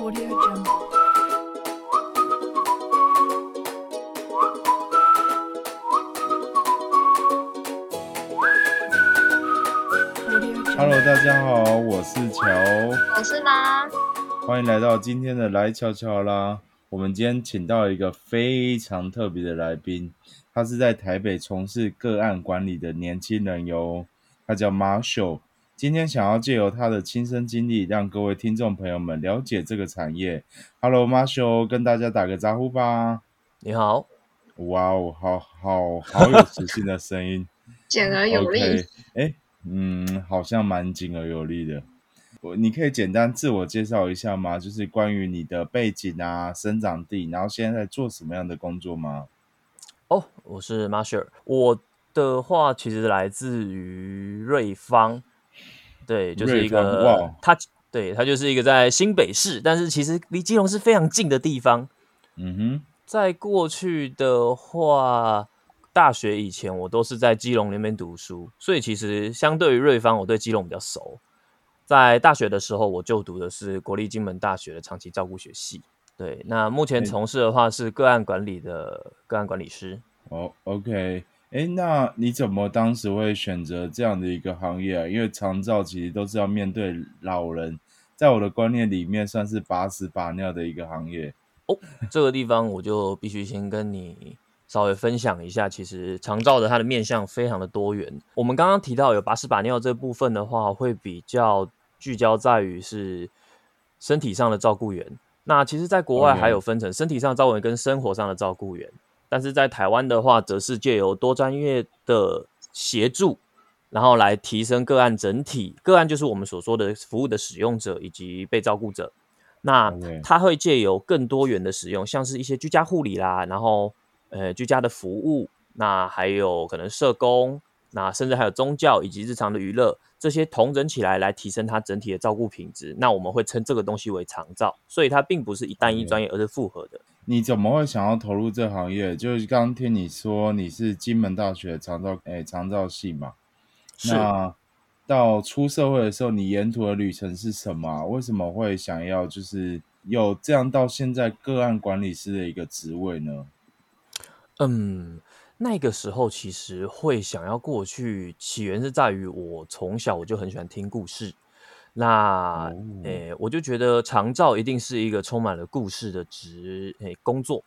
Audio Jungle. Hello，大家好，我是乔，我是啦，欢迎来到今天的来瞧瞧啦。我们今天请到一个非常特别的来宾，他是在台北从事个案管理的年轻人哟，他叫 Marshall。今天想要借由他的亲身经历，让各位听众朋友们了解这个产业。Hello，Marshall，跟大家打个招呼吧。你好，哇哦，好好好有磁性的声音。简而有力。哎，嗯，好像蛮紧而有力的。我你可以简单自我介绍一下吗？就是关于你的背景啊、生长地，然后现在在做什么样的工作吗？哦，我是 Marshall。我的话其实来自于瑞芳，对，就是一个哇它对它就是一个在新北市，但是其实离基隆是非常近的地方。嗯哼，在过去的话，大学以前我都是在基隆那边读书，所以其实相对于瑞芳，我对基隆比较熟。在大学的时候，我就读的是国立金门大学的长期照顾学系。对，那目前哎从事的话是个案管理的个案管理师。哦，OK，哎，那你怎么当时会选择这样的一个行业啊？因为长照其实都是要面对老人，在我的观念里面算是把屎把尿的一个行业。哦这个地方我就必须先跟你稍微分享一下，其实长照的它的面向非常的多元。我们刚刚提到有把屎把尿这部分的话，会比较聚焦在于是身体上的照顾员。那其实，在国外还有分成身体上照顾员跟生活上的照顾员，但是在台湾的话，则是借由多专业的协助，然后来提升个案整体。个案就是我们所说的服务的使用者以及被照顾者。那它会借由更多元的使用，像是一些居家护理啦，然后呃居家的服务，那还有可能社工，那甚至还有宗教以及日常的娱乐，这些同整起来来提升它整体的照顾品质。那我们会称这个东西为长照，所以它并不是一单一专业，而是复合的。你怎么会想要投入这行业？就是刚刚听你说你是金门大学长照诶长照系嘛？那到出社会的时候，你沿途的旅程是什么啊、为什么会想要就是有这样到现在个案管理师的一个职位呢？嗯，那个时候其实会想要过去，起源是在于我从小我就很喜欢听故事。那哦。诶、我就觉得长照一定是一个充满了故事的职诶、工作，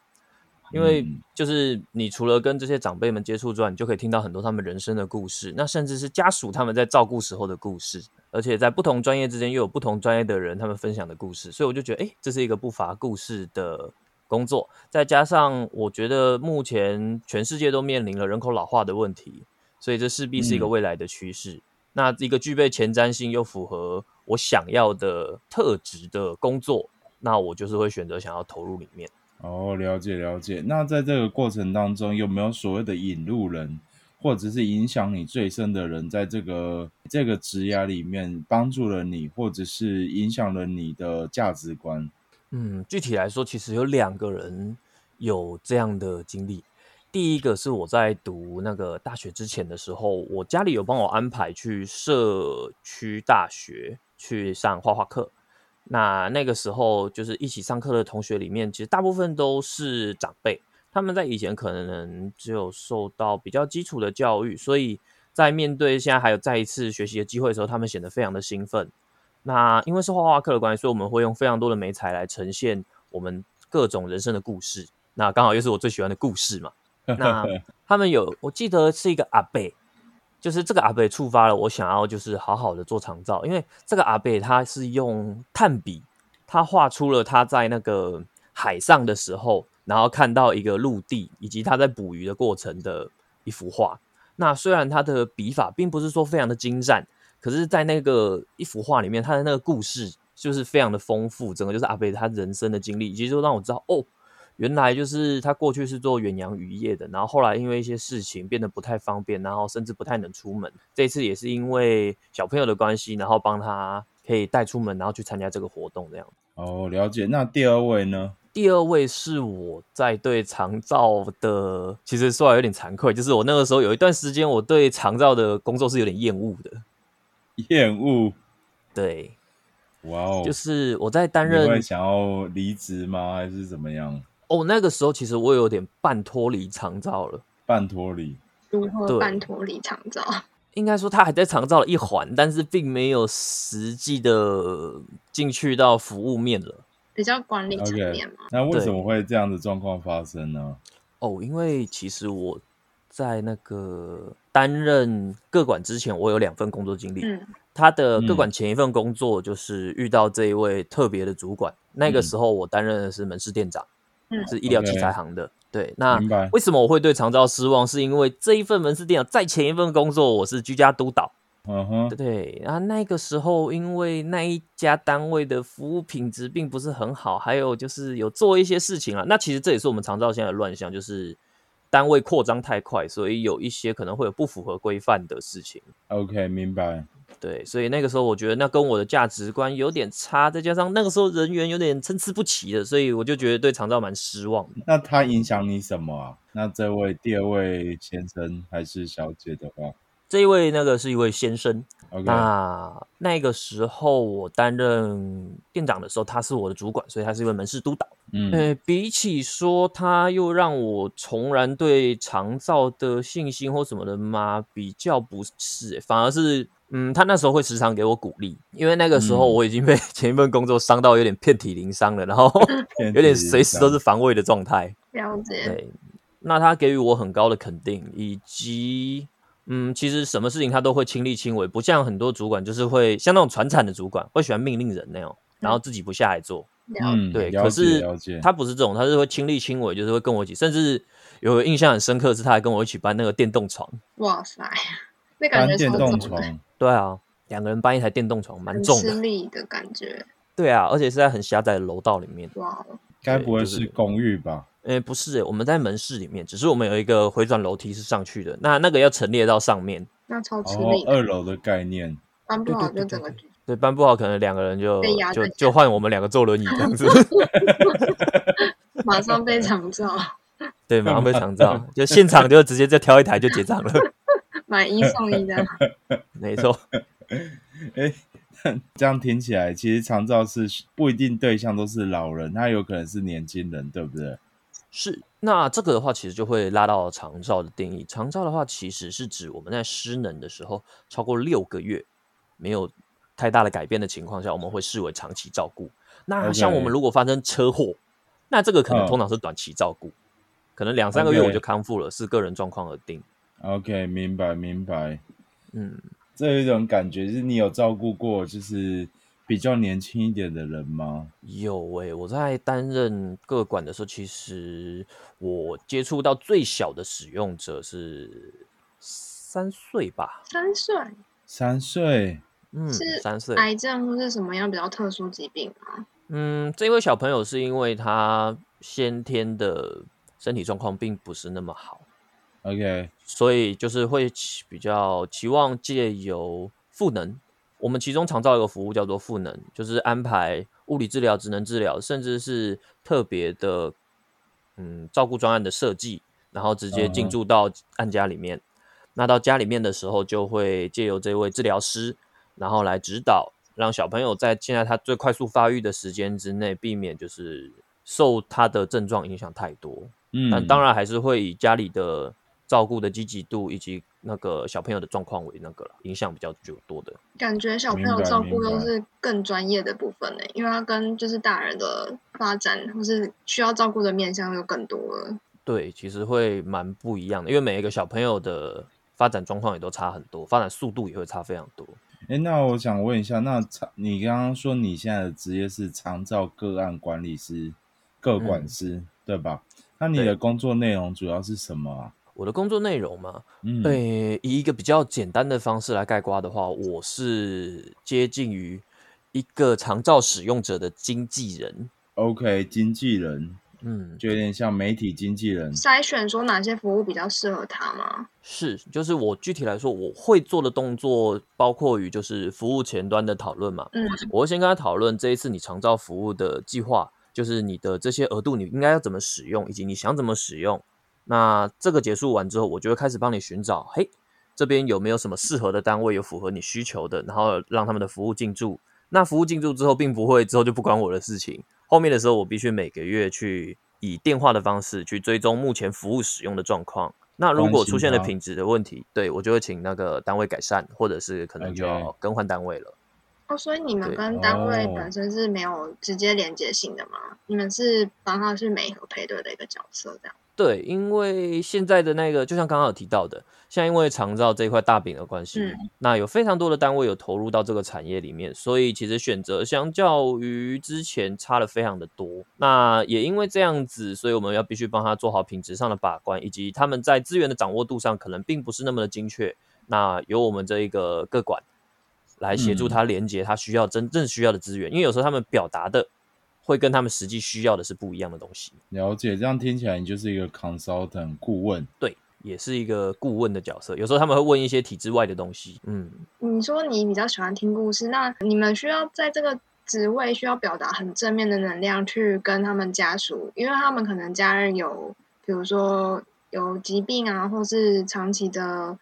因为嗯。就是你除了跟这些长辈们接触之外，你就可以听到很多他们人生的故事，那甚至是家属他们在照顾时候的故事，而且在不同专业之间又有不同专业的人他们分享的故事，所以我就觉得，诶，这是一个不乏故事的工作。再加上我觉得目前全世界都面临了人口老化的问题，所以这势必是一个嗯。未来的趋势。那一个具备前瞻性又符合我想要的特质的工作，那我就是会选择想要投入里面。哦，了解了解。那在这个过程当中，有没有所谓的引路人，或者是影响你最深的人，在这个这个职涯里面帮助了你，或者是影响了你的价值观？嗯，具体来说，其实有两个人有这样的经历。第一个是我在读那个大学之前的时候，我家里有帮我安排去社区大学去上画画课。那那个时候，就是一起上课的同学里面，其实大部分都是长辈，他们在以前可能只有受到比较基础的教育，所以在面对现在还有再一次学习的机会的时候，他们显得非常的兴奋。那因为是画画课的关系，所以我们会用非常多的美材来呈现我们各种人生的故事。那刚好又是我最喜欢的故事嘛。那他们有，我记得是一个阿贝，就是这个阿贝触发了我想要就是好好的做长照，因为这个阿贝他是用炭笔，他画出了他在那个海上的时候，然后看到一个陆地以及他在捕鱼的过程的一幅画。那虽然他的笔法并不是说非常的精湛，可是，在那个一幅画里面，他的那个故事就是非常的丰富，整个就是阿贝他人生的经历，以及就让我知道哦，原来就是他过去是做远洋渔业的，然后后来因为一些事情变得不太方便，然后甚至不太能出门。这一次也是因为小朋友的关系，然后帮他可以带出门，然后去参加这个活动这样。哦，了解。那第二位呢？第二位是我在对长照的，其实说来有点惭愧，就是我那个时候有一段时间，我对长照的工作是有点厌恶的。厌恶。对，哇哦，就是我在担任想要离职吗？还是怎么样？哦，那个时候其实我有点半脱离长照了。半脱离？如何半脱离长照？应该说他还在长照的一环，但是并没有实际的进去到服务面了。比较管理层面嘛。那为什么会这样的状况发生呢？哦，因为其实我在那个担任各管之前，我有两份工作经历。嗯，他的各嗯管前一份工作就是遇到这一位特别的主管，那个嗯时候我担任的是门市店长，嗯是医疗器材行的。对，那为什么我会对长照失望？是因为这一份门市店长在前一份工作我是居家督导。嗯哼，对，然后那个时候因为那一家单位的服务品质并不是很好，还有就是有做一些事情啊。那其实这也是我们长照现在的乱象，就是单位扩张太快，所以有一些可能会有不符合规范的事情。OK，明白。对，所以那个时候我觉得那跟我的价值观有点差，再加上那个时候人员有点参差不齐的，所以我就觉得对长照蛮失望的。那他影响你什么啊？那这位第二位先生还是小姐的话这一位那个是一位先生，那那个时候我担任店长的时候，他是我的主管，所以他是一位门市督导。嗯呃，比起说他又让我重燃对长照的信心或什么的吗？比较不是、欸，反而是，嗯，他那时候会时常给我鼓励，因为那个时候嗯我已经被前一份工作伤到有点遍体鳞伤了，然后有点随时都是防卫的状态。了解。对，那他给予我很高的肯定，以及嗯，其实什么事情他都会亲力亲为，不像很多主管就是会像那种传产的主管会喜欢命令人那样，然后自己不下来做。嗯，对，了解可是了解，他不是这种，他是会亲力亲为，就是会跟我一起，甚至有印象很深刻是，他还跟我一起搬那个电动床。哇塞，那感觉搬电动床，对啊，两个人搬一台电动床，蛮重的。吃力的感觉。对啊，而且是在很狭窄的楼道里面。哇，该不会是是公寓吧？诶，不是欸，我们在门市里面，只是我们有一个回转楼梯是上去的，那那个要陈列到上面。那超吃哦力，二楼的概念，搬不好就整个对对，搬不好，可能两个人就就就换我们两个坐轮椅这样子。马上被抢照，对，马上被抢照，就现场就直接再挑一台就结账了。买一送一的。没错，哎，这样听起来，其实长照是不一定对象都是老人，他有可能是年轻人，对不对？是。那这个的话，其实就会拉到长照的定义。长照的话，其实是指我们在失能的时候超过六个月没有太大的改变的情况下，我们会视为长期照顾。那像我们如果发生车祸，那这个可能嗯通常是短期照顾，可能两三个月我就康复了，视个人状况而定。OK，明白明白。嗯，这有一种感觉，就是你有照顾过，就是比较年轻一点的人吗？有诶、我在担任各管的时候，其实我接触到最小的使用者是三岁吧，三岁三岁，嗯，是三岁。癌症或是什么样比较特殊疾病吗？嗯，这位小朋友是因为他先天的身体状况并不是那么好，OK，所以就是会比较期望借由赋能。我们其中常造一个服务叫做赋能，就是安排物理治疗、职能治疗，甚至是特别的嗯照顾专案的设计，然后直接进驻到案家里面。那到家里面的时候，就会借由这位治疗师，然后来指导，让小朋友在现在他最快速发育的时间之内，避免就是受他的症状影响太多。嗯，但当然还是会以家里的照顾的积极度以及那个小朋友的状况为那个了，影响比较就多的。感觉小朋友照顾明白又是更专业的部分呢，因为他跟就是大人的发展或是需要照顾的面向又更多了。对，其实会蛮不一样的，因为每一个小朋友的发展状况也都差很多，发展速度也会差非常多。哎，那我想问一下，那长你刚刚说你现在的职业是长照个案管理师、个管师，对吧？那你的工作内容主要是什么啊？我的工作内容嘛，嗯，诶、以一个比较简单的方式来概括的话，我是接近于一个长照使用者的经纪人。，OK，经纪人嗯，就有点像媒体经纪人。筛选说哪些服务比较适合他吗？是，就是我具体来说，我会做的动作包括于就是服务前端的讨论嘛，嗯，我会先跟他讨论这一次你长照服务的计划，就是你的这些额度你应该要怎么使用，以及你想怎么使用。那这个结束完之后，我就会开始帮你寻找，嘿，这边有没有什么适合的单位有符合你需求的，然后让他们的服务进驻。那服务进驻之后，并不会之后就不管我的事情。后面的时候，我必须每个月去以电话的方式去追踪目前服务使用的状况。那如果出现了品质的问题，对我就会请那个单位改善，或者是可能就要更换单位了。哦，所以你们跟单位哦本身是没有直接连接性的吗？你们是帮他去媒合配对的一个角色，这样。对，因为现在的那个，就像刚刚有提到的，现在因为长照这一块大饼的关系，嗯那有非常多的单位有投入到这个产业里面，所以其实选择相较于之前差了非常的多。那也因为这样子，所以我们要必须帮他做好品质上的把关，以及他们在资源的掌握度上可能并不是那么的精确。那由我们这一个各管来协助嗯他连接他需要真正需要的资源，因为有时候他们表达的会跟他们实际需要的是不一样的东西。了解，这样听起来你就是一个 consultant 顾问。对，也是一个顾问的角色。有时候他们会问一些体制外的东西。嗯，你说你比较喜欢听故事，那你们需要在这个职位需要表达很正面的能量去跟他们家属，因为他们可能家人有，比如说有疾病啊，或是长期的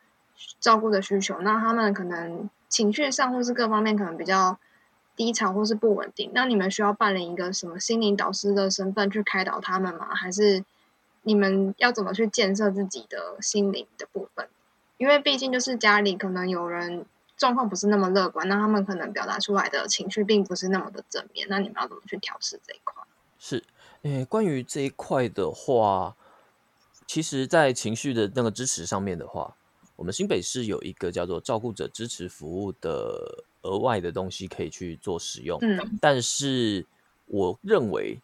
照顾的需求，那他们可能情绪上或是各方面可能比较低潮或是不稳定。那你们需要扮演一个什么心灵导师的身份去开导他们吗？还是你们要怎么去建设自己的心灵的部分？因为毕竟就是家里可能有人状况不是那么乐观，那他们可能表达出来的情绪并不是那么的正面，那你们要怎么去调试这一块？是。诶，关于这一块的话，其实，在情绪的那个支持上面的话，我们新北市有一个叫做照顾者支持服务的额外的东西可以去做使用。嗯但是我认为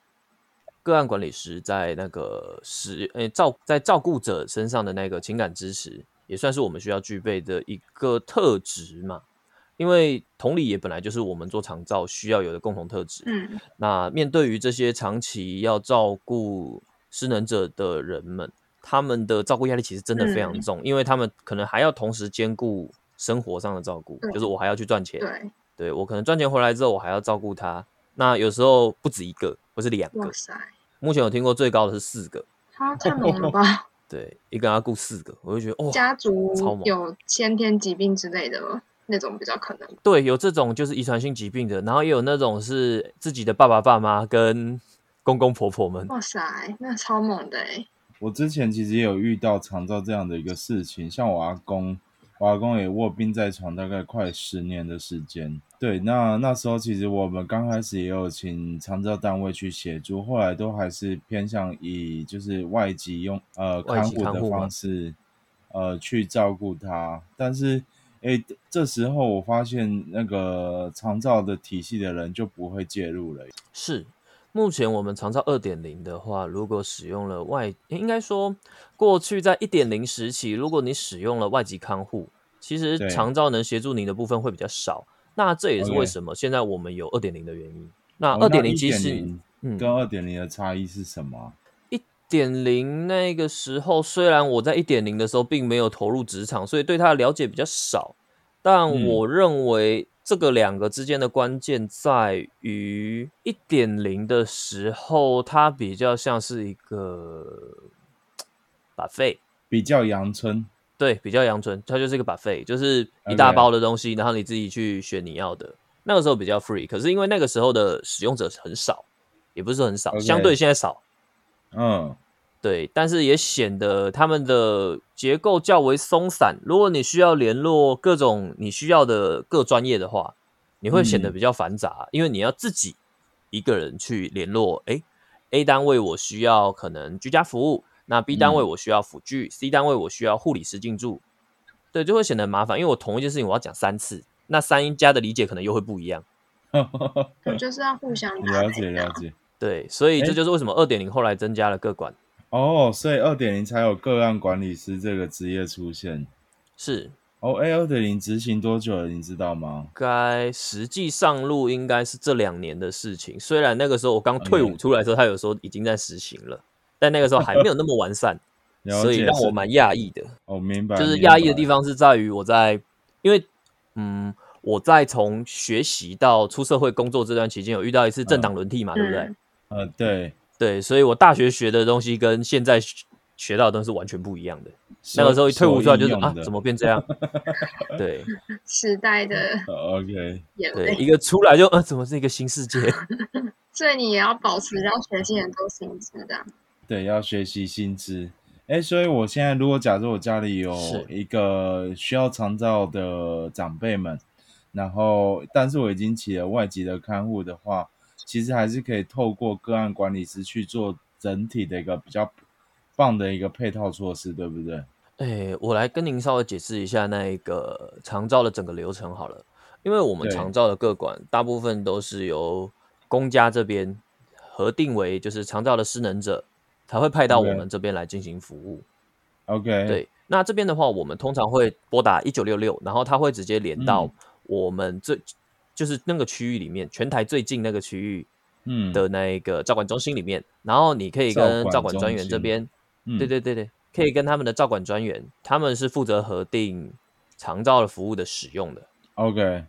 个案管理师在那个使诶照在照顾者身上的那个情感支持，也算是我们需要具备的一个特质嘛。因为同理也本来就是我们做长照需要有的共同特质。嗯那面对于这些长期要照顾失能者的人们，他们的照顾压力其实真的非常嗯重，因为他们可能还要同时兼顾生活上的照顾，就是我还要去赚钱，对，对我可能赚钱回来之后，我还要照顾他。那有时候不止一个，或是两个。哇塞，目前有听过最高的是四个，他太猛了 吧！对，一个人要顾四个，我就觉得哦，家族超猛有先天疾病之类的那种比较可能。对，有这种就是遗传性疾病的，然后也有那种是自己的爸爸爸妈跟公公婆婆们，哇塞，那超猛的哎！我之前其实也有遇到长照这样的一个事情，像我阿公，我阿公也卧病在床，大概快十年的时间。对，那那时候其实我们刚开始也有请长照单位去协助，后来都还是偏向以就是外籍用呃看护的方式呃去照顾他，但是。诶，这时候我发现那个长照的体系的人就不会介入了。是，目前我们长照二点零的话，如果使用了外，应该说过去在一点零时期，如果你使用了外籍看护，其实对长照能协助您的部分会比较少。那这也是为什么现在我们有二点零的原因。那哦二点零其实，嗯，跟二点零的差异是什么啊？一点零那个时候，虽然我在一点零的时候并没有投入职场，所以对它的了解比较少，但嗯我认为这个两个之间的关键在于一点零的时候，它比较像是一个把费。比较阳春。对，比较阳春，它就是一个 buffet，就是一大包的东西然后你自己去选你要的。那个时候比较 free，可是因为那个时候的使用者很少，也不是很少相对现在少，嗯，对，但是也显得他们的结构较为松散。如果你需要联络各种你需要的各专业的话，你会显得嗯比较繁杂，因为你要自己一个人去联络。诶 a 单位我需要可能居家服务，那 B 单位嗯我需要辅具、c 单位我需要护理师进驻，对，就会显得很麻烦，因为我同一件事情我要讲三次，那三家的理解可能又会不一样。可能就是要互相 了。解了解。对，所以这就是为什么二点零后来增加了各管。哦，所以二点零才有个案管理师这个职业出现。是，哦，哎，二点零执行多久了？你知道吗？该实际上路应该是这两年的事情。虽然那个时候我刚退伍出来的时候，他有时候已经在实行了，但那个时候还没有那么完善，所以让我蛮讶异的。哦，明白。就是讶异的地。方是在于我在，因为嗯，我在从学习到出社会工作这段期间，有遇到一次政党轮替嘛，对不对？嗯呃，对，对，所以我大学学的东西跟现在学学到的东西是完全不一样的。那个时候一退伍出来就是啊，怎么变这样？对时代的呃？OK，对，一个出来就呃，怎么是一个新世界？所以你也要保持要学新很多新知的。对，要学习新知。哎，所以我现在如果假设我家里有一个需要长照的长辈们，然后但是我已经起了外籍的看护的话，其实还是可以透过个案管理师去做整体的一个比较棒的一个配套措施，对不对？哎，我来跟您稍微解释一下那一个长照的整个流程好了，因为我们对。长照的个管大部分都是由公家这边核定为就是长照的失能者，才会派到我们这边来进行服务。OK，，对，那这边的话，我们通常会拨打一九六六，然后它会直接连到嗯。我们最、就是那个区域里面，全台最近那个区域嗯，的那一个照管中心里面，然后你可以跟照管专员这边，嗯，对对对对，可以跟他们的照管专员，他们是负责核定长照的服务的使用的。，OK，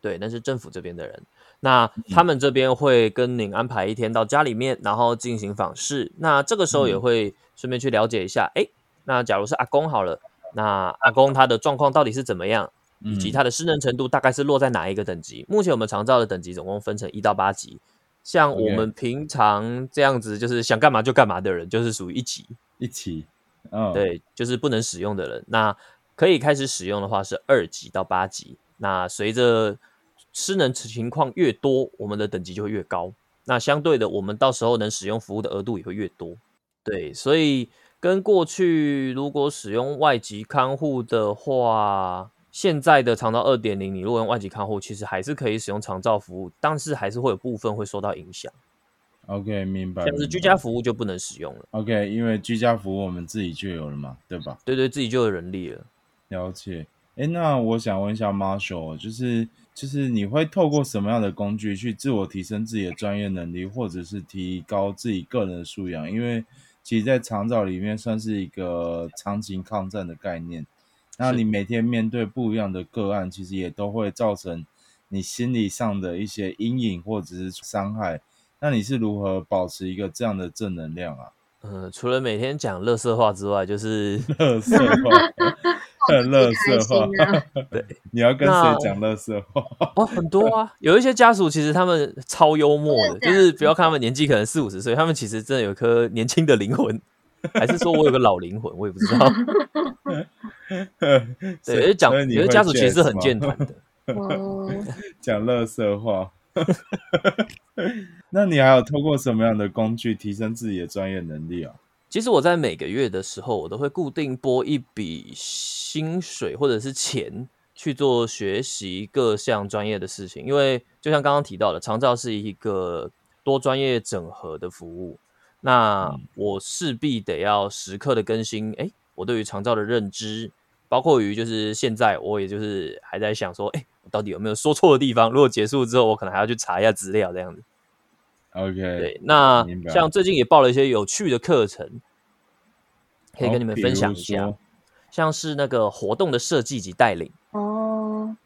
对，那是政府这边的人。那嗯他们这边会跟您安排一天到家里面，然后进行访视。那这个时候也嗯会顺便去了解一下，哎、那假如是阿公好了，那阿公他的状况到底是怎么样，以及它的失能程度大概是落在哪一个等级？目前我们常照的等级总共分成一到八级。像我们平常这样子，就是想干嘛就干嘛的人，就是属于一级。一级，嗯，，对，就是不能使用的人。那可以开始使用的话是二级到八级。那随着失能情况越多，我们的等级就会越高。那相对的，我们到时候能使用服务的额度也会越多。对，所以跟过去如果使用外籍看护的话，现在的长照二点零，你如果用外籍看护，其实还是可以使用长照服务，但是还是会有部分会受到影响，OK，明白。像是居家服务就不能使用了。OK，因为居家服务我们自己就有了嘛，对吧？对对，自己就有人力了。了解。哎，那我想问一下 Marshall，就是就是你会透过什么样的工具去自我提升自己的专业能力，或者是提高自己个人的素养？因为其实，在长照里面算是一个长期抗战的概念。那你每天面对不一样的个案，其实也都会造成你心理上的一些阴影或者是伤害。那你是如何保持一个这样的正能量啊？嗯，除了每天讲乐色话之外，就是 乐色话，很乐色话心。啊！你要跟谁讲乐色话？哦，很多啊，有一些家属其实他们超幽默的，就是不要看他们年纪可能四五十岁，他们其实真的有一颗年轻的灵魂，还是说我有个老灵魂，我也不知道。对，讲所以你会有些家属其实是很健谈的。哦，讲乐色话。那你还有透过什么样的工具提升自己的专业能力啊？其实我在每个月的时候，我都会固定拨一笔薪水或者是钱去做学习各项专业的事情，因为就像刚刚提到的，长照是一个多专业整合的服务，那我势必得要时刻的更新，哎，我对于长照的认知，包括于就是现在我也就是还在想说，哎，我到底有没有说错的地方？如果结束之后，我可能还要去查一下资料这样子。OK，对，那像。最近也报了一些有趣的课程，可以跟你们分享一下，像是那个活动的设计及带领，哦，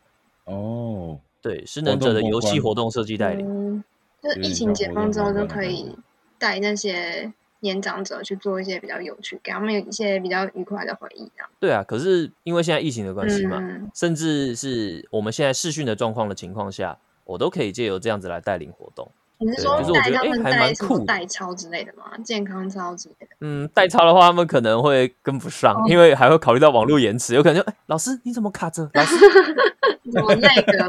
哦，对，失能者的游戏活动设计带领，嗯，就是疫情解封之后就可以带那些年长者去做一些比较有趣，给他们有一些比较愉快的回忆，啊。对啊。可是因为现在疫情的关系嘛，嗯，甚至是我们现在视讯的状况的情况下，我都可以借由这样子来带领活动。你是说对就是我觉得带他们诶还蛮带什么酷的代操之类的吗？健康操之类的？嗯，代操的话，他们可能会跟不上，哦因为还会考虑到网络延迟，有可能就哎、老师你怎么卡着？老师，怎么那个？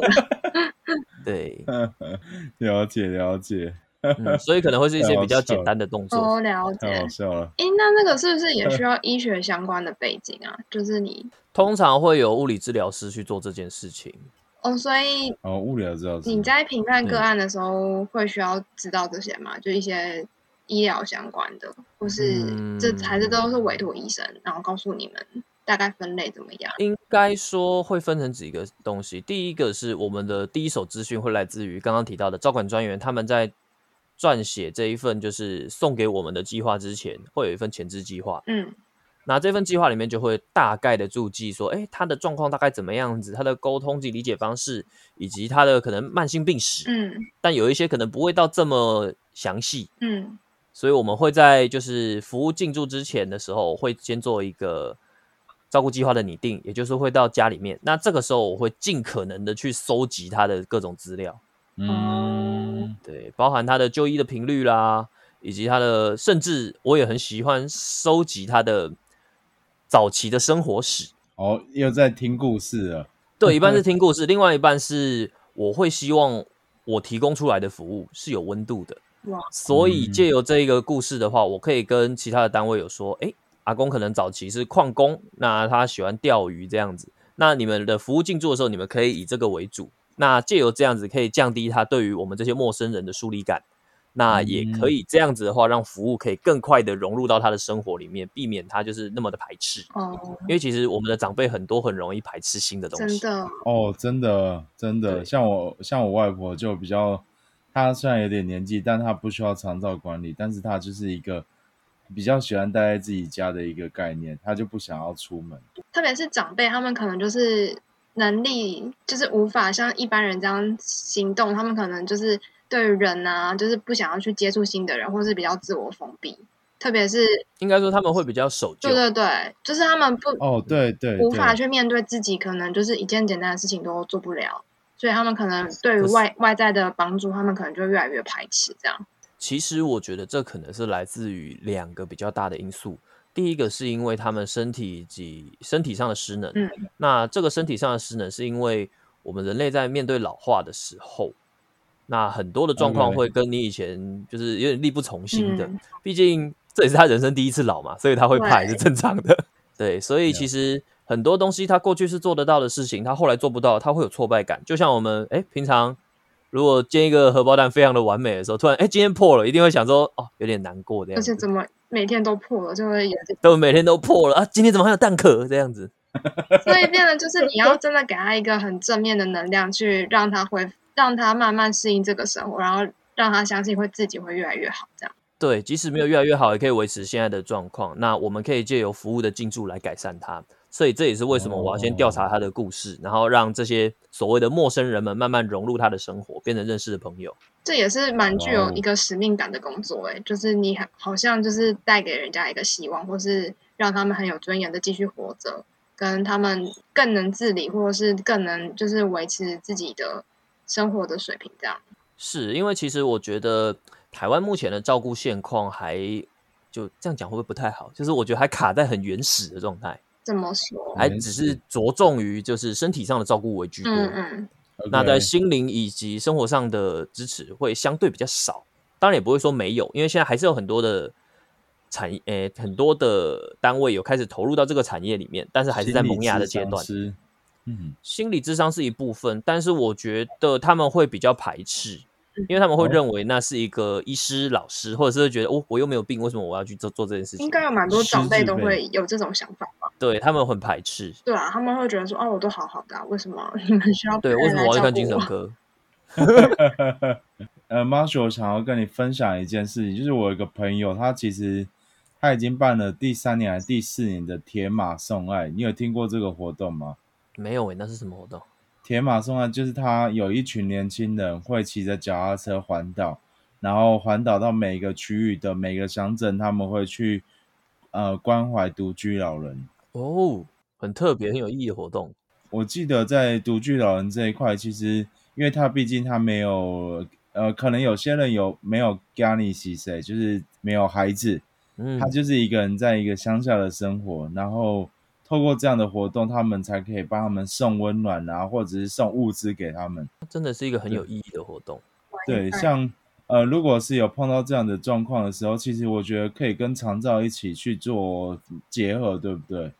对，了解了解，嗯，所以可能会是一些比较简单的动作。哦，了解太好。笑了。诶，那那个是不是也需要医学相关的背景啊？就是你 通常会有物理治疗师去做这件事情。哦，所以哦，物理治疗师，你在评判个嗯案的时候会需要知道这些吗？就一些医疗相关的，或是嗯这还是都是委托医生，然后告诉你们大概分类怎么样？应该说会分成几个东西。第一个是我们的第一手资讯会来自于刚刚提到的照管专员，他们在撰写这一份就是送给我们的计划之前，会有一份前置计划。嗯那这份计划里面就会大概的注记说，哎，他的状况大概怎么样子，他的沟通及理解方式，以及他的可能慢性病史。嗯但有一些可能不会到这么详细，嗯所以我们会在就是服务进驻之前的时候，会先做一个照顾计划的拟定，也就是会到家里面。那这个时候我会尽可能的去收集他的各种资料，嗯，对，包含他的就医的频率啦，以及他的，甚至我也很喜欢收集他的早期的生活史。哦，又在听故事了。对，一半是 听故事，另外一半是我会希望我提供出来的服务是有温度的。哇，所以嗯借由这一个故事的话，我可以跟其他的单位有说，诶，阿公可能早期是矿工，那他喜欢钓鱼这样子。那你们的服务进驻的时候，你们可以以这个为主。那借由这样子，可以降低他对于我们这些陌生人的疏离感。那也可以这样子的话，让服务可以更快的融入到他的生活里面，避免他就是那么的排斥。哦，因为其实我们的长辈很多很容易排斥新的东西。真的，哦，真的真的，像我像我外婆就比较，她虽然有点年纪，但她不需要长照管理，但是她就是一个比较喜欢待在自己家的一个概念，她就不想要出门。特别是长辈，他们可能就是能力就是无法像一般人这样行动，他们可能就是对于人啊，就是不想要去接触新的人，或是比较自我封闭。特别是应该说他们会比较守旧对。对对，就是他们不哦，对对，无法去面对自己，可能就是一件简单的事情都做不了，所以他们可能对于外外在的帮助，他们可能就越来越排斥。这样，其实我觉得这可能是来自于两个比较大的因素。第一个是因为他们身体以及身体上的失能，嗯那这个身体上的失能是因为我们人类在面对老化的时候，那很多的状况会跟你以前就是有点力不从心的。嗯毕竟这也是他人生第一次老嘛，所以他会怕也是正常的。对，所以其实很多东西他过去是做得到的事情，他后来做不到，他会有挫败感。就像我们哎，平常如果煎一个荷包蛋非常的完美的时候，突然哎今天破了，一定会想说哦有点难过这样子。而且怎么每天都破了，就会有点，都每天都破了啊，今天怎么还有蛋壳这样子？所以变得就是你要真的给他一个很正面的能量，去让他恢，让他慢慢适应这个生活，然后让他相信会自己会越来越好。这样，对，即使没有越来越好，也可以维持现在的状况。那我们可以借由服务的进驻来改善它。所以这也是为什么我要先调查他的故事，然后让这些所谓的陌生人们慢慢融入他的生活，变成认识的朋友。这也是蛮具有一个使命感的工作。哎，就是你很好像就是带给人家一个希望，或是让他们很有尊严的继续活着，跟他们更能自理，或者是更能就是维持自己的生活的水平。这样，是因为其实我觉得台湾目前的照顾现况还就这样讲会不会不太好？就是我觉得还卡在很原始的状态，这么说，原还只是始着重于就是身体上的照顾为居多。嗯嗯，那在心灵以及生活上的支持会相对比较少，当然也不会说没有，因为现在还是有很多的产业，诶、很多的单位有开始投入到这个产业里面，但是还是在萌芽的阶段。嗯，心理智商是一部分，但是我觉得他们会比较排斥，因为他们会哦认为那是一个医师、老师，或者是会觉得哦，我又没有病，为什么我要去做做这件事情？应该有蛮多长辈都会有这种想法吧？对他们很排斥。对啊，他们会觉得说，哦，我都好好的、啊，为什么你们需要对，为什么我要去看精神科？呃，Marshall 我想要跟你分享一件事情，就是我有一个朋友，他其实他已经办了第三年还是第四年的铁马送爱，你有听过这个活动吗？没有诶、那是什么活动？铁马送爱就是他有一群年轻人会骑着脚踏车环岛，然后环岛到每个区域的每个乡镇，他们会去呃关怀独居老人。哦，很特别、很有意义的活动。我记得在独居老人这一块，其实因为他毕竟他没有呃，可能有些人有没有家里洗谁，就是没有孩子，嗯，他就是一个人在一个乡下的生活，然后透过这样的活动，他们才可以帮他们送温暖啊，或者是送物资给他们。真的是一个很有意义的活动。对，像呃，如果是有碰到这样的状况的时候，其实我觉得可以跟长照一起去做结合，对不对？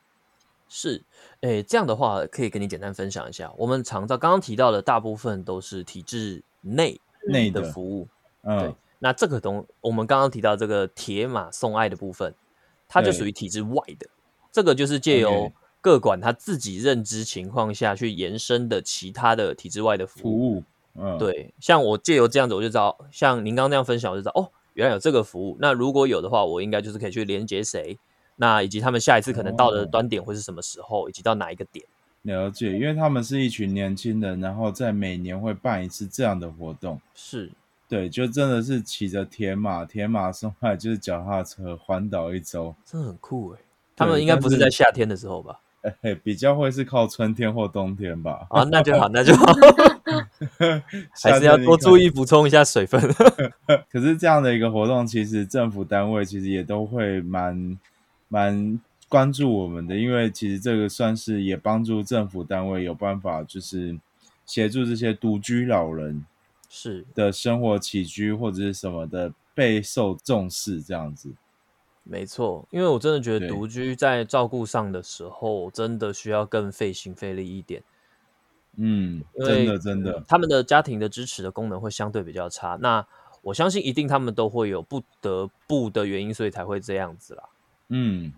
是，诶，这样的话可以跟你简单分享一下。我们长照刚刚提到的大部分都是体制内内的，服务，对嗯，。那这个东，我们刚刚提到这个铁马送爱的部分，它就属于体制外的。这个就是借由各管他自己认知情况下去延伸的其他的体制外的服服务。嗯，，对，像我借由这样子，我就知道，像您刚刚这样分享，我就知道哦，原来有这个服务。那如果有的话，我应该就是可以去连接谁，那以及他们下一次可能到的哦端点会是什么时候，以及到哪一个点。了解，因为他们是一群年轻人，然后在每年会办一次这样的活动。是，对，就真的是骑着铁马，铁马送来就是脚踏车环岛一周，真的很酷哎。他们应该不是在夏天的时候吧？哎、嘿比较会是靠春天或冬天吧。啊，那就好，那就好，还是要多注意补充一下水分。可是这样的一个活动，其实政府单位其实也都会蛮蛮关注我们的，因为其实这个算是也帮助政府单位有办法，就是协助这些独居老人是，的生活起居或者是什么的备受重视，这样子。没错，因为我真的觉得独居在照顾上的时候，真的需要更费心费力一点。嗯，真的真的，他们的家庭的支持的功能会相对比较差。那我相信一定他们都会有不得不的原因，所以才会这样子啦。嗯，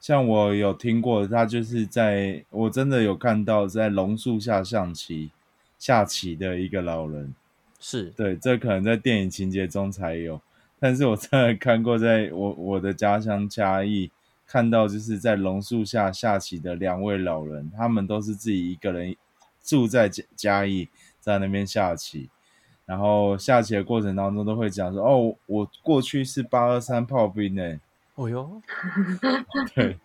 像我有听过，他就是在我真的有看到在榕树下象棋下棋的一个老人。是，对，这可能在电影情节中才有，但是我真的看过，在我我的家乡嘉义看到，就是在榕树下下棋的两位老人，他们都是自己一个人住在嘉嘉义，在那边下棋，然后下棋的过程当中都会讲说，哦，我过去是八二三炮兵呢，哦哟，对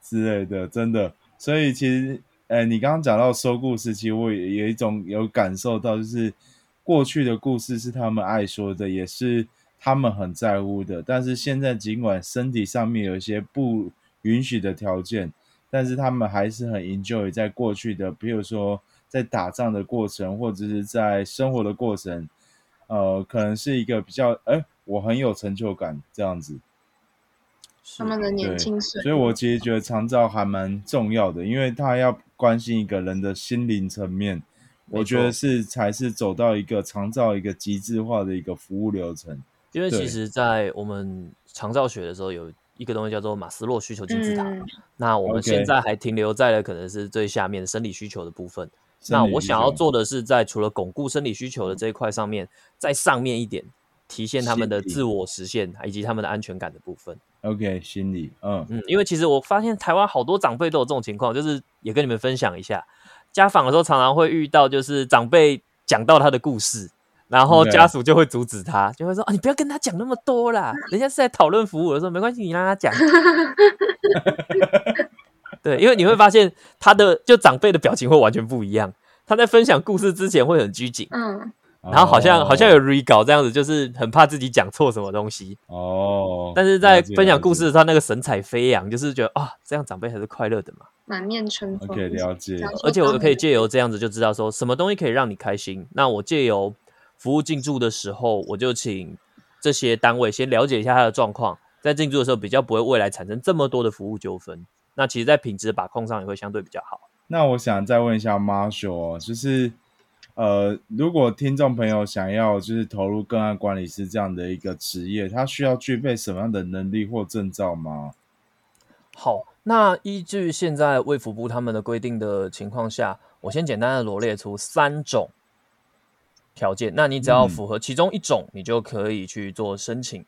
之类的，真的。所以其实，呃，你刚刚讲到说故事，其实我也有一种有感受到，就是过去的故事是他们爱说的，也是他们很在乎的。但是现在，尽管身体上面有一些不允许的条件，但是他们还是很 enjoy 在过去的，比如说在打仗的过程，或者是在生活的过程，呃，可能是一个比较，哎，我很有成就感这样子。他们的年轻岁所以我其实觉得长照还蛮重要的，因为他要关心一个人的心灵层面，我觉得是才是走到一个长照一个极致化的一个服务流程。对因为其实，在我们长照学的时候，有一个东西叫做马斯洛需求金字塔。嗯那我们现在还停留在了可能是最下面的生理需求的部分。那我想要做的是，在除了巩固生理需求的这一块上面，在上面一点，体现他们的自我实现以及他们的安全感的部分。OK 心理，嗯，嗯，因为其实我发现台湾好多长辈都有这种情况，就是也跟你们分享一下，家访的时候常常会遇到，就是长辈讲到他的故事，然后家属就会阻止他，就会说啊，你不要跟他讲那么多啦，人家是在讨论服务的时候，没关系，你让他讲。对，因为你会发现他的就长辈的表情会完全不一样，他在分享故事之前会很拘谨，嗯，然后好像、好像有哦 re 稿这样子，就是很怕自己讲错什么东西。哦，但是在分享故事的时候，那个神采飞扬，就是觉得啊，这样长辈才是快乐的嘛。满面春风。OK 了解而且我可以借由这样子就知道说什么东西可以让你开心。那我借由服务进驻的时候，我就请这些单位先了解一下他的状况，在进驻的时候比较不会未来产生这么多的服务纠纷。那其实，在品质把控上也会相对比较好。那我想再问一下 Marshall，哦就是呃，如果听众朋友想要就是投入个案管理师这样的一个职业，他需要具备什么样的能力或证照吗？好，那依据现在卫福部他们的规定的情况下，我先简单的罗列出三种条件。那你只要嗯。符合其中一种，你就可以去做申请。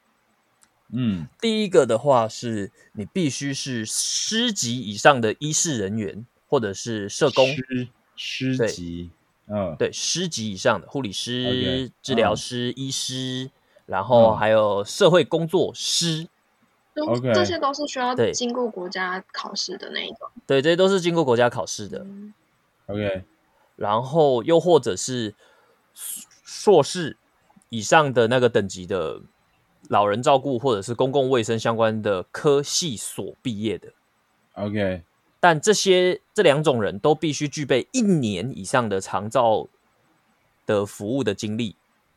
嗯。第一个的话是你必须是师级以上的医事人员，或者是社工，师师对级，嗯，对，师级以上的护理师治疗师、医师，然后嗯。还有社会工作师，这些都是需要对。经过国家考试的那一种。对，这些都是经过国家考试的。嗯。OK，然后又或者是硕士以上的那个等级的老人照顾或者是公共卫生相关的科系所毕业的。OK，但这些这两种人都必须具备一年以上的长照的服务的经历，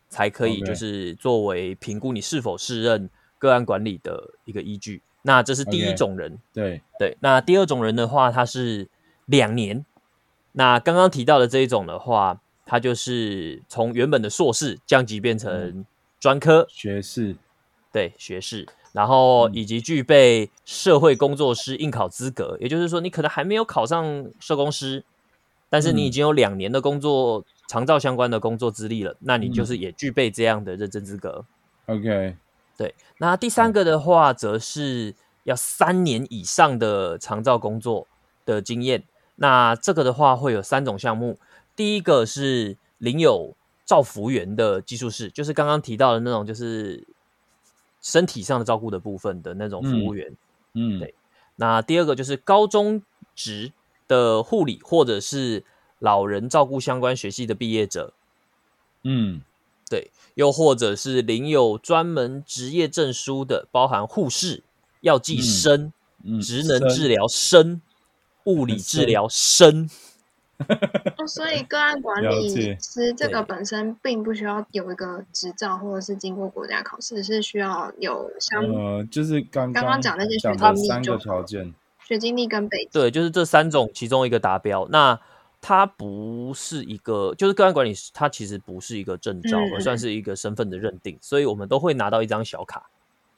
才可以就是作为评估你是否适任个案管理的一个依据。那这是第一种人。对，对，那第二种人的话，他是两年。那刚刚提到的这一种的话，他就是从原本的硕士降级变成专科，学士，对学士，然后嗯。以及具备社会工作师应考资格，也就是说，你可能还没有考上社工师，但是你已嗯。经有两年的工作长照相关的工作资历了，那你就是嗯也具备这样的认证资格。OK，对，那第三个的话，则是要三年以上的长照工作的经验。那这个的话会有三种项目，第一个是领有照服员的技术室，就是刚刚提到的那种，就是身体上的照顾的部分的那种服务员。嗯，对。那第二个就是高中职的护理或者是老人照顾相关学系的毕业者，嗯。对，又或者是领有专门职业证书的，包含护士、药剂嗯。生、嗯，职能治疗生、物理治疗生。哦所以个案管理解师这个本身并不需要有一个执照，或者是经过国家考试，是需要有相呃，就是刚刚刚讲那些讲学经历的三个就条件。学经历跟背景。对，就是这三种其中一个达标。那它不是一个，就是个案管理师，它其实不是一个证照，嗯而算是一个身份的认定，所以我们都会拿到一张小卡。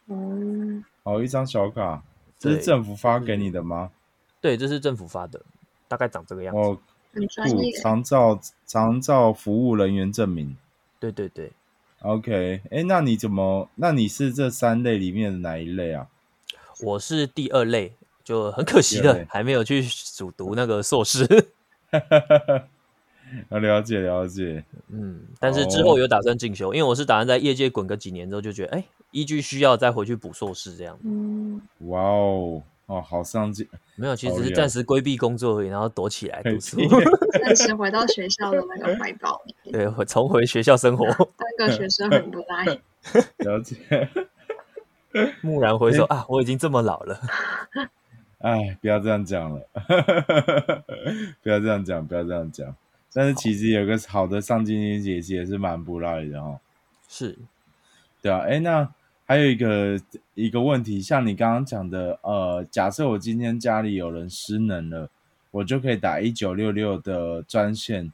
嗯，哦，一张小卡，这是政府发给你的吗？对，这是政府发的，大概长这个样子。哦，很专业。长照长照服务人员证明。对对对，OK，哎，那你怎么？那你是这三类里面的哪一类啊？我是第二类，就很可惜的，还没有去主读那个硕士。啊，了解了解。嗯，但是哦之后有打算进修，因为我是打算在业界滚个几年之后，就觉得哎，依据需要再回去补硕士这样。嗯，哇哦，哦，好上进。没有，其实是暂时规避工作而已，然后躲起来读书，暂时回到学校的那个怀抱里，对，回重回学校生活。当个学生很不赖。了解。蓦然回首啊，我已经这么老了。哎，不要这样讲了，不要这样讲，不要这样讲。但是其实有个好的上进心也是也是蛮不赖的哦。是，对啊，哎，那还有一个一个问题，像你刚刚讲的，呃，假设我今天家里有人失能了，我就可以打一九六六的专线，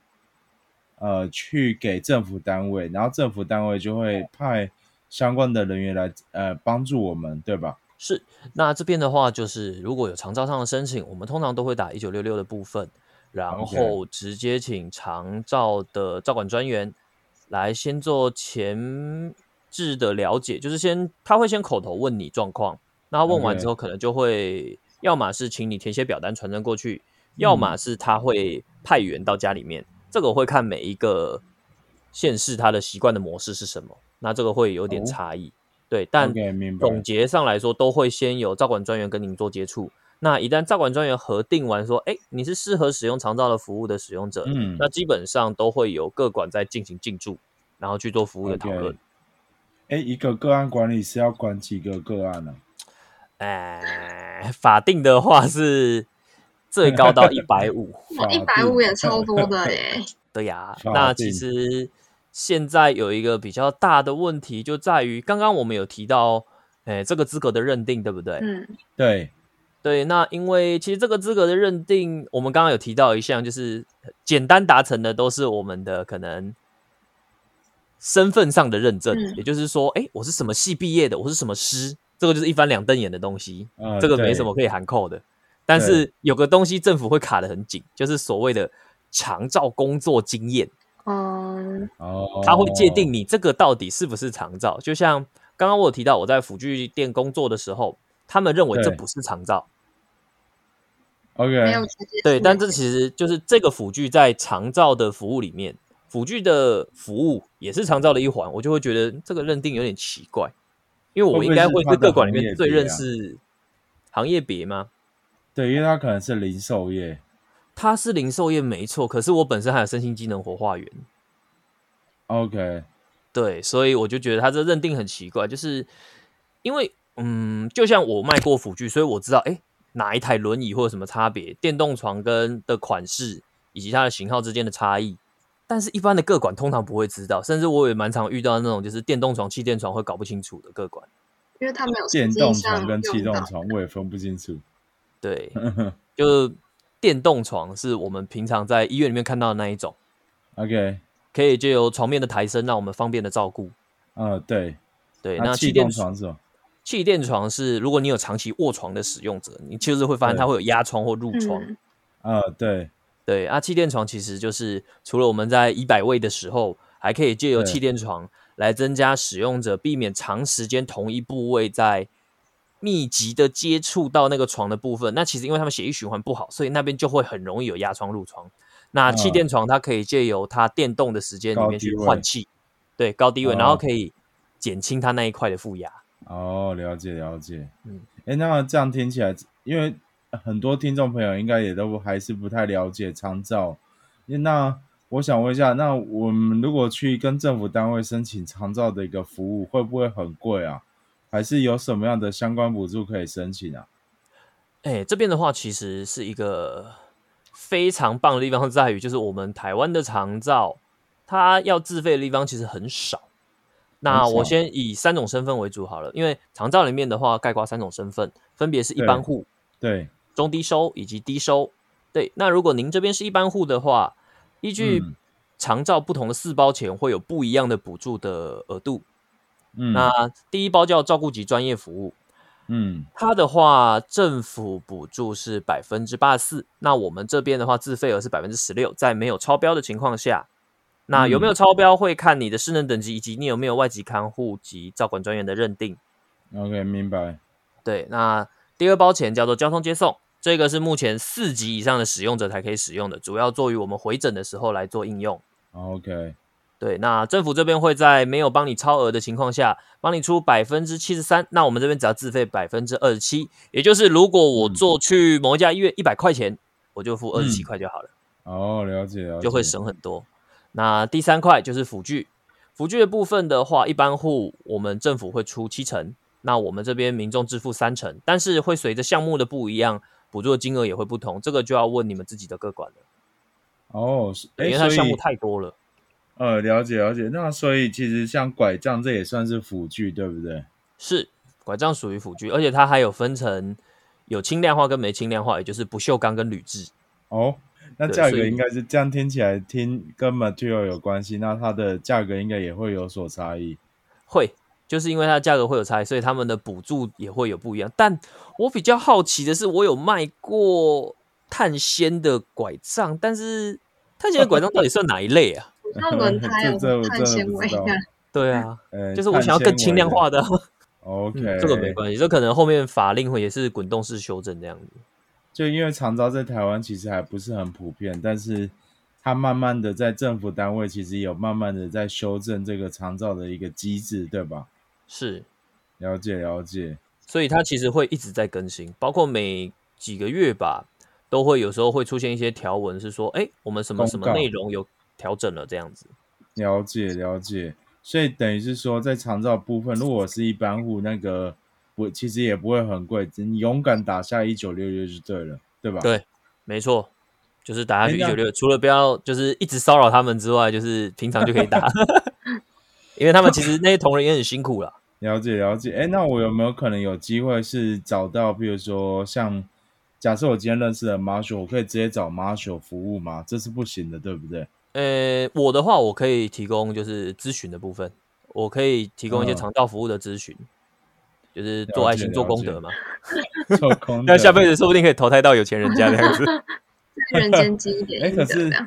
呃，去给政府单位，然后政府单位就会派相关的人员来呃帮助我们，对吧？是，那这边的话，就是如果有长照上的申请，我们通常都会打一九六六的部分，然后直接请长照的照管专员来先做前置的了解，就是先他会先口头问你状况，那他问完之后，可能就会要么是请你填写表单传真过去，要么嗯是他会派员到家里面，这个我会看每一个县市他的习惯的模式是什么，那这个会有点哦差异。对，但总结上来说，都会先有照管专员跟您做接触。那一旦照管专员核定完说，哎，你是适合使用长照的服务的使用者，嗯那基本上都会有各管在进行进驻，然后去做服务的讨论。哎，一个个案管理是要管几个个案呢、哎，法定的话是最高到 一百五。法一百五也超多的耶，对呀，法那其实现在有一个比较大的问题，就在于刚刚我们有提到，哎，这个资格的认定，对不对？嗯，对，对，那因为其实这个资格的认定，我们刚刚有提到一项，就是简单达成的都是我们的可能身份上的认证，嗯。也就是说，哎，我是什么系毕业的，我是什么师，这个就是一翻两瞪眼的东西，呃这个没什么可以含扣的。但是有个东西政府会卡得很紧，就是所谓的长照工作经验，嗯，哦，他会界定你这个到底是不是长照。就像刚刚我有提到，我在辅具店工作的时候，他们认为这不是长照。OK，没有对，但这其实就是这个辅具在长照的服务里面，辅具的服务也是长照的一环，我就会觉得这个认定有点奇怪，因为我应该会是各管里面最认识行业别吗？对，因为它可能是零售业。它是零售业没错，可是我本身还有身心机能活化员，OK，对，所以我就觉得他这认定很奇怪，就是因为嗯，就像我卖过辅具，所以我知道哎哪一台轮椅或者什么差别，电动床跟的款式以及它的型号之间的差异。但是，一般的个管通常不会知道，甚至我也蛮常遇到那种就是电动床、气垫床会搞不清楚的个管。因为他没有电动床跟气动床我也分不清楚。对，就电动床是我们平常在医院里面看到的那一种，OK，可以借由床面的抬升让我们方便的照顾。呃，对，对，那气垫床是什么？气垫床是，如果你有长期卧床的使用者，你就是会发现它会有压疮或褥疮。嗯呃，对，对啊，气垫床其实就是除了我们在一百位的时候，还可以借由对气垫床来增加使用者避免长时间同一部位在密集的接触到那个床的部分。那其实因为他们血液循环不好，所以那边就会很容易有压疮、褥疮。那气嗯垫床它可以借由它电动的时间里面去换气，对高低位，然后哦可以减轻它那一块的负压。哦，了解了解。嗯，哎，那这样听起来，因为很多听众朋友应该也都还是不太了解长照。那我想问一下，那我们如果去跟政府单位申请长照的一个服务，会不会很贵啊？还是有什么样的相关补助可以申请啊？哎，这边的话其实是一个非常棒的地方，在于就是我们台湾的长照，它要自费的地方其实很少。那我先以三种身份为主好了，因为长照里面的话，概括三种身份，分别是一般户、对，中低收以及低收。对，那如果您这边是一般户的话，依据嗯长照不同的四包钱会有不一样的补助的额度。嗯，那第一包叫照顾及专业服务，嗯它的话，政府补助是百分之八十四，那我们这边的话，自费额是百分之十六，在没有超标的情况下，那有没有嗯超标会看你的失能等级以及你有没有外籍看护及照管专员的认定。，OK，明白。对，那第二包钱叫做交通接送，这个是目前四级以上的使用者才可以使用的，主要做于我们回诊的时候来做应用。OK，对，那政府这边会在没有帮你超额的情况下，帮你出百分之七十三。那我们这边只要自费百分之二十七，也就是如果我嗯做去某一家医院一百块钱，我就付二十七嗯块就好了，哦，了解了解，就会省很多。那第三块就是辅具，辅具的部分的话，一般户我们政府会出七成，那我们这边民众支付三成，但是会随着项目的不一样，补助的金额也会不同，这个就要问你们自己的各管了，哦，是哎，因为它项目太多了。呃，了解了解。那所以其实像拐杖这也算是辅具，对不对？是拐杖属于辅具，而且它还有分成有轻量化跟没轻量化，也就是不锈钢跟铝制。哦，那价格应该是这样听起来听跟 material 有关系，那它的价格应该也会有所差异。会，就是因为它的价格会有差异，所以他们的补助也会有不一样。但我比较好奇的是，我有卖过碳纤的拐杖，但是碳纤的拐杖到底算哪一类啊？那轮胎 有碳纤维 对啊，呃，就是我想要更轻量化的。OK，、嗯，这个没关系，这可能后面法令会也是滚动式修正这样子。就因为长照在台湾其实还不是很普遍，但是它慢慢的在政府单位其实有慢慢的在修正这个长照的一个机制，对吧？是，了解了解。所以它其实会一直在更新，包括每几个月吧，都会有时候会出现一些条文，是说，哎，我们什么什么内容有调整了这样子。了解了解，所以等于是说，在长照部分，如果是一般户，那个不其实也不会很贵，你勇敢打下一九六六就对了，对吧？对，没错，就是打下去一九六，除了不要就是一直骚扰他们之外，就是平常就可以打，因为他们其实那些同仁也很辛苦啦。了解了解。哎，那我有没有可能有机会是找到，比如说像假设我今天认识了 Marshall，我可以直接找 Marshall 服务吗？这是不行的，对不对？呃，我的话，我可以提供就是咨询的部分，我可以提供一些嗯长照服务的咨询，就是做爱心、做功德嘛。做功德 那下辈子说不定可以投胎到有钱人家这样子。在人间积一点哎，阴可是德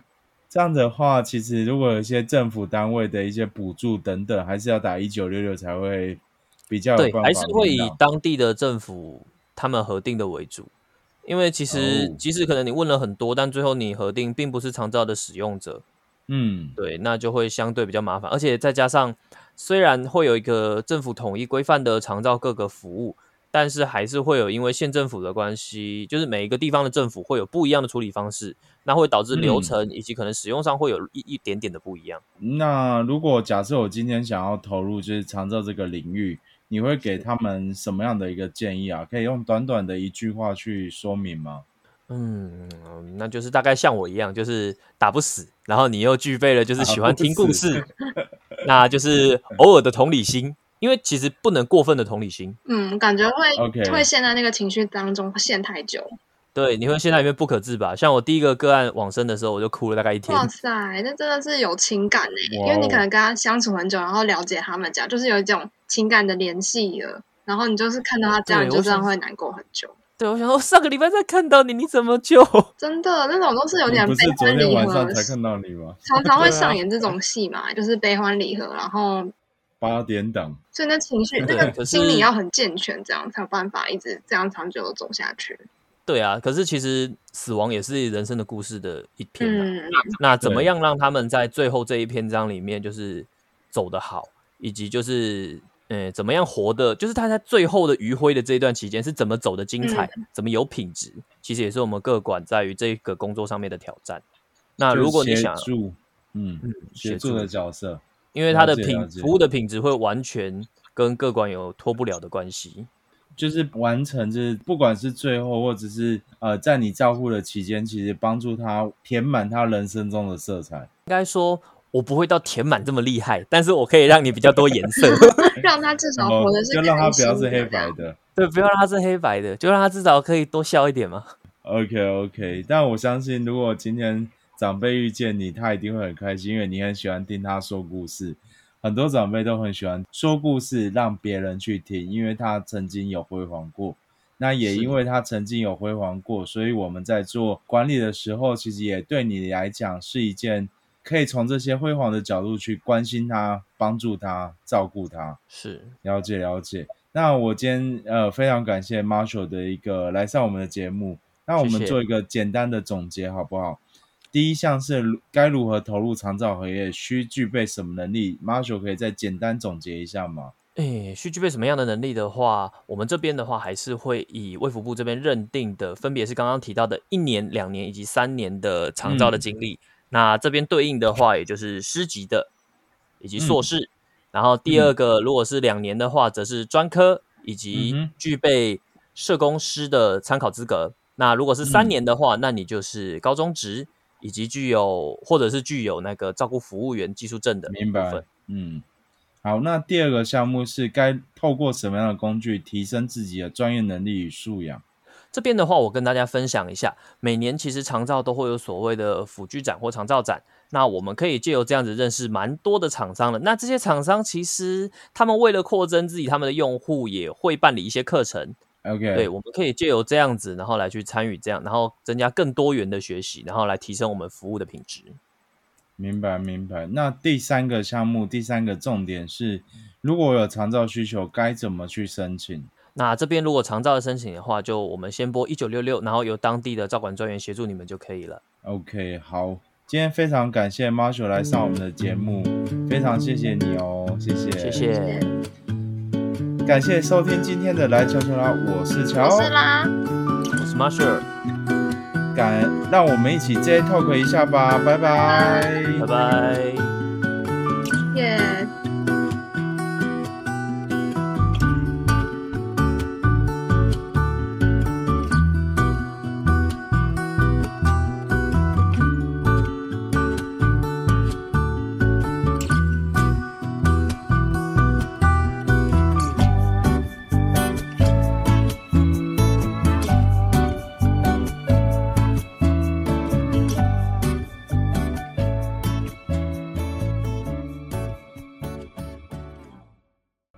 这样。的话，其实如果有一些政府单位的一些补助等等，还是要打一九六六才会比较有对，办法还是会以当地的政府他们核定的为主，因为其实哦即使可能你问了很多，但最后你核定并不是长照的使用者，嗯，对，那就会相对比较麻烦，而且再加上虽然会有一个政府统一规范的长照各个服务，但是还是会有因为县政府的关系，就是每一个地方的政府会有不一样的处理方式，那会导致流嗯程以及可能使用上会有一一点点的不一样。那如果假设我今天想要投入就是长照这个领域，你会给他们什么样的一个建议啊？可以用短短的一句话去说明吗？嗯，那就是大概像我一样，就是打不死，然后你又具备了就是喜欢听故事，那就是偶尔的同理心，因为其实不能过分的同理心，嗯，感觉会会陷在那个情绪当中，陷太久。对，你会陷在里面不可自拔。像我第一个个案往生的时候，我就哭了大概一天。哇塞，那真的是有情感哎，哇哦因为你可能跟他相处很久，然后了解他们家，就是有一种情感的联系了。然后你就是看到他这样，你就这样会难过很久。对，我想说上个礼拜才看到你，你怎么就？真的，那种都是有点悲欢离合天晚上，才看到你吗？常常会 上演这种戏嘛，就是悲欢离合，然后八点档，所以那情绪那个心理要很健全，这样才有办法一直这样长久的走下去。对啊，可是其实死亡也是人生的故事的一篇、啊。嗯，那怎么对样让他们在最后这一篇章里面就是走得好，以及就是呃怎么样活的，就是他在最后的余晖的这一段期间是怎么走的精彩，怎么有品质，其实也是我们各管在于这个工作上面的挑战。那如果你想，嗯，协助的角色，因为它的品服务的品质会完全跟各管有脱不了的关系。就是完成，就是不管是最后或者是呃，在你照顾的期间，其实帮助他填满他人生中的色彩。应该说，我不会到填满这么厉害，但是我可以让你比较多颜色。让他至少活的是就让他不要是黑白的。对，不要让他是黑白的，就让他至少可以多笑一点嘛。OK OK，但我相信，如果今天长辈遇见你，他一定会很开心，因为你很喜欢听他说故事。很多长辈都很喜欢说故事，让别人去听，因为他曾经有辉煌过。那也因为他曾经有辉煌过，所以我们在做管理的时候，其实也对你来讲是一件可以从这些辉煌的角度去关心他、帮助他、照顾他。是，了解了解。那我今天呃非常感谢 Marshall 的一个来上我们的节目。那我们做一个简单的总结好不好？第一项是如该如何投入长照合约，需具备什么能力？Marshall 可以再简单总结一下吗？诶，需具备什么样的能力的话，我们这边的话还是会以卫福部这边认定的，分别是刚刚提到的一年、两年以及三年的长照的嗯经历。那这边对应的话，也就是师级的以及硕嗯士。然后第二个，如果是两年的话，则是专科以及具备社工师的参考资格。那如果是三嗯年的话，那你就是高中职以及具有或者是具有那个照顾服务员技术证的明白。。嗯，好。那第二个项目是该透过什么样的工具提升自己的专业能力与素养？这边的话，我跟大家分享一下，每年其实长照都会有所谓的辅具展或长照展，那我们可以借由这样子认识蛮多的厂商的。那这些厂商其实他们为了扩增自己他们的用户，也会办理一些课程。OK，对，我们可以借由这样子，然后来去参与这样，然后增加更多元的学习，然后来提升我们服务的品质。明白明白。那第三个项目，第三个重点是，如果有长照需求，该怎么去申请？那这边如果长照的申请的话，就我们先拨一九六六，然后由当地的照管专员协助你们就可以了。OK，好，今天非常感谢 Marshall 来上我们的节目，非常谢谢你哦，谢谢，谢谢，感谢收听今天的《来球球啦》，我是乔，我是马雪，感让我们一起 J talk 一下吧，拜拜，拜拜，耶。